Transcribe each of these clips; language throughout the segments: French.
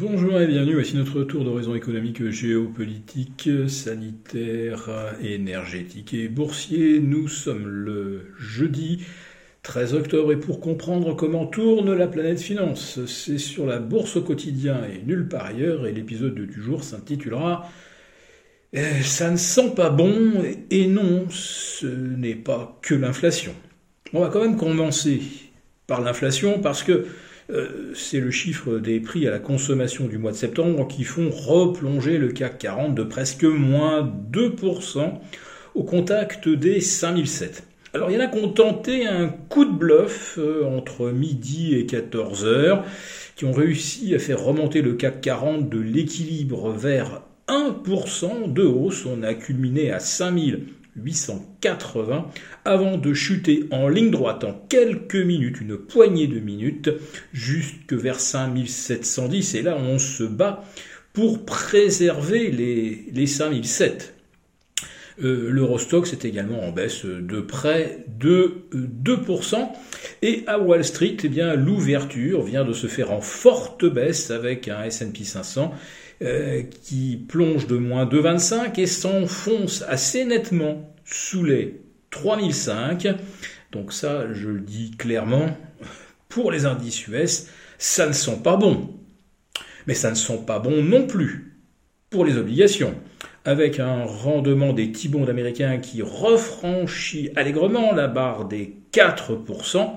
Bonjour et bienvenue, voici notre tour d'horizon économique, géopolitique, sanitaire, énergétique et boursier. Nous sommes le jeudi 13 octobre et pour comprendre comment tourne la planète finance, c'est sur la bourse au quotidien et nulle part ailleurs et l'épisode du jour s'intitulera eh, Ça ne sent pas bon et non, ce n'est pas que l'inflation. On va quand même commencer par l'inflation parce que euh, c'est le chiffre des prix à la consommation du mois de septembre qui font replonger le CAC 40 de presque moins 2% au contact des 5007. Alors il y en a qui ont tenté un coup de bluff euh, entre midi et 14 heures, qui ont réussi à faire remonter le CAC 40 de l'équilibre vers 1% de hausse. On a culminé à 5000 880 avant de chuter en ligne droite en quelques minutes, une poignée de minutes, jusque vers 5710. Et là, on se bat pour préserver les, les 5007. Euh, L'Eurostox est également en baisse de près de 2%. Et à Wall Street, eh bien, l'ouverture vient de se faire en forte baisse avec un S&P 500 euh, qui plonge de moins 2,25 et s'enfonce assez nettement sous les 3005. Donc ça, je le dis clairement, pour les indices US, ça ne sent pas bon. Mais ça ne sent pas bon non plus pour les obligations. Avec un rendement des T-bonds américains qui refranchit allègrement la barre des 4%,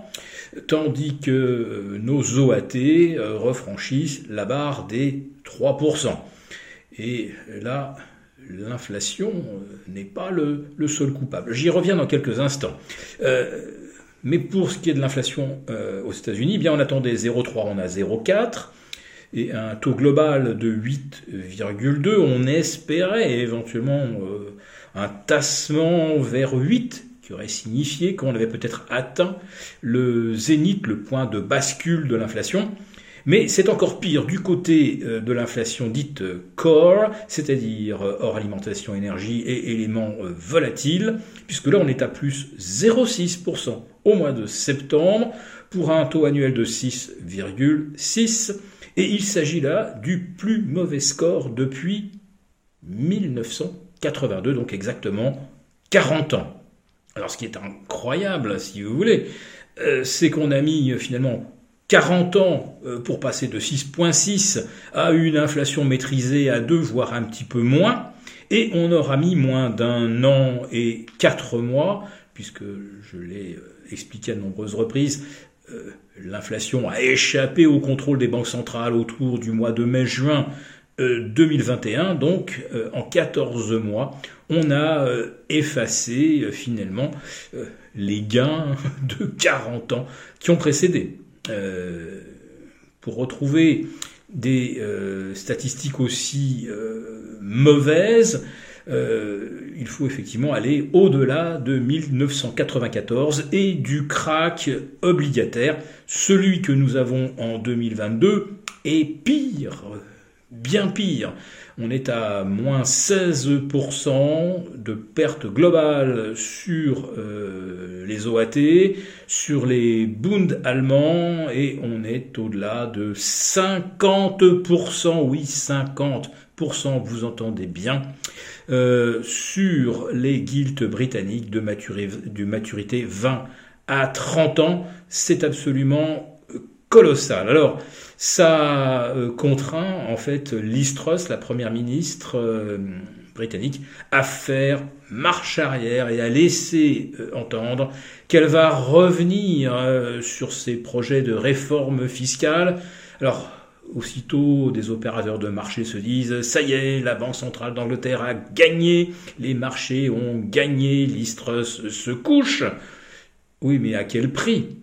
tandis que euh, nos OAT euh, refranchissent la barre des 3%. Et là, l'inflation euh, n'est pas le, seul coupable. J'y reviens dans quelques instants. mais pour ce qui est de l'inflation aux États-Unis, eh bien on attendait 0,3, on a 0,4 et un taux global de 8,2. On espérait éventuellement un tassement vers 8 aurait signifié qu'on avait peut-être atteint le zénith, le point de bascule de l'inflation. Mais c'est encore pire du côté euh, de l'inflation dite euh, core, c'est-à-dire euh, hors alimentation, énergie et éléments volatiles, puisque là on est à plus 0,6% au mois de septembre pour un taux annuel de 6,6. Et il s'agit là du plus mauvais score depuis 1982, donc exactement 40 ans. Alors ce qui est incroyable, si vous voulez, euh, c'est qu'on a mis finalement 40 ans euh, pour passer de 6,6 à une inflation maîtrisée à 2, voire un petit peu moins, et on aura mis moins d'un an et 4 mois, puisque je l'ai euh, expliqué à de nombreuses reprises, l'inflation a échappé au contrôle des banques centrales autour du mois de mai-juin 2021, donc en 14 mois, on a euh, effacé euh, finalement euh, les gains de 40 ans qui ont précédé. pour retrouver des statistiques aussi mauvaises, il faut effectivement aller au-delà de 1994 et du crack obligataire. Celui que nous avons en 2022 est pire, bien pire. On est à moins 16% de perte globale sur euh, les OAT, sur les Bund allemands, et on est au-delà de 50%, oui 50%, vous entendez bien, euh, sur les guildes britanniques de maturité 20 à 30 ans. C'est absolument colossal. Alors, ça euh, contraint en fait Listros, la première ministre euh, britannique, à faire marche arrière et à laisser euh, entendre qu'elle va revenir sur ses projets de réforme fiscale. Alors, aussitôt des opérateurs de marché se disent ça y est, la Banque centrale d'Angleterre a gagné, les marchés ont gagné, Listros se couche. Oui, mais à quel prix?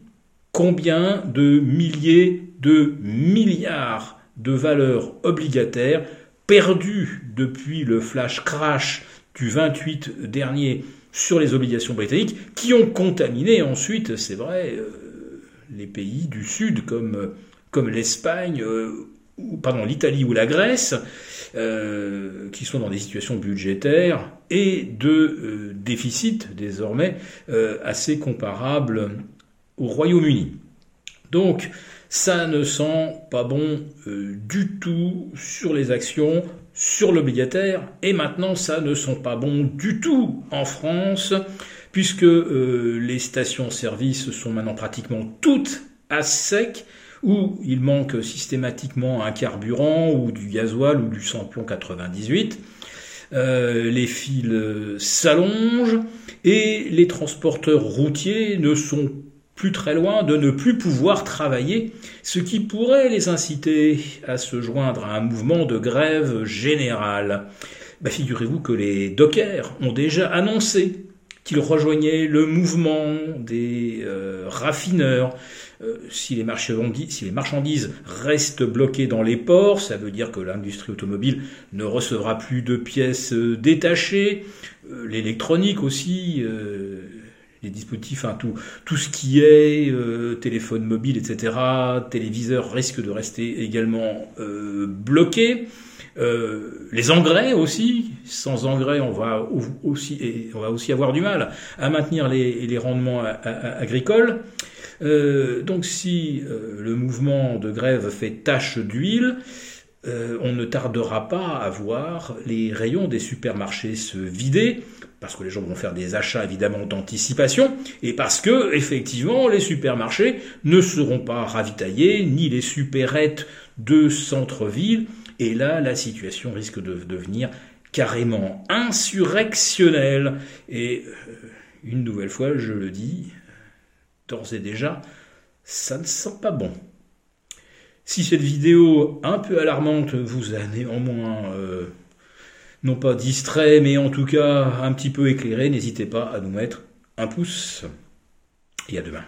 Combien de milliers de milliards de valeurs obligataires perdues depuis le flash crash du 28 dernier sur les obligations britanniques, qui ont contaminé ensuite, c'est vrai, euh, les pays du Sud comme, comme l'Espagne, euh, pardon, l'Italie ou la Grèce, euh, qui sont dans des situations budgétaires et de déficit désormais assez comparables au Royaume-Uni. Donc, ça ne sent pas bon euh, du tout sur les actions, sur l'obligataire, et maintenant ça ne sent pas bon du tout en France, puisque euh, les stations-service sont maintenant pratiquement toutes à sec, où il manque systématiquement un carburant ou du gasoil ou du samplon 98. Euh, les fils s'allongent et les transporteurs routiers ne sont plus très loin de ne plus pouvoir travailler, ce qui pourrait les inciter à se joindre à un mouvement de grève générale. Bah, figurez-vous que les dockers ont déjà annoncé qu'ils rejoignaient le mouvement des euh, raffineurs. Euh, si, les marchandises restent bloquées dans les ports, ça veut dire que l'industrie automobile ne recevra plus de pièces euh, détachées, l'électronique aussi les dispositifs, tout, ce qui est euh, téléphone mobile, etc., téléviseur risque de rester également euh, bloqué. Euh, les engrais aussi, sans engrais, on va aussi, on va aussi avoir du mal à maintenir les, les rendements agricoles. donc si le mouvement de grève fait tache d'huile, on ne tardera pas à voir les rayons des supermarchés se vider parce que les gens vont faire des achats évidemment d'anticipation, et parce que effectivement les supermarchés ne seront pas ravitaillés, ni les supérettes de centre-ville, et là la situation risque de devenir carrément insurrectionnelle. Et euh, une nouvelle fois, je le dis, d'ores et déjà, ça ne sent pas bon. Si cette vidéo un peu alarmante vous a néanmoins euh, non pas distrait, mais en tout cas un petit peu éclairé, n'hésitez pas à nous mettre un pouce. Et à demain.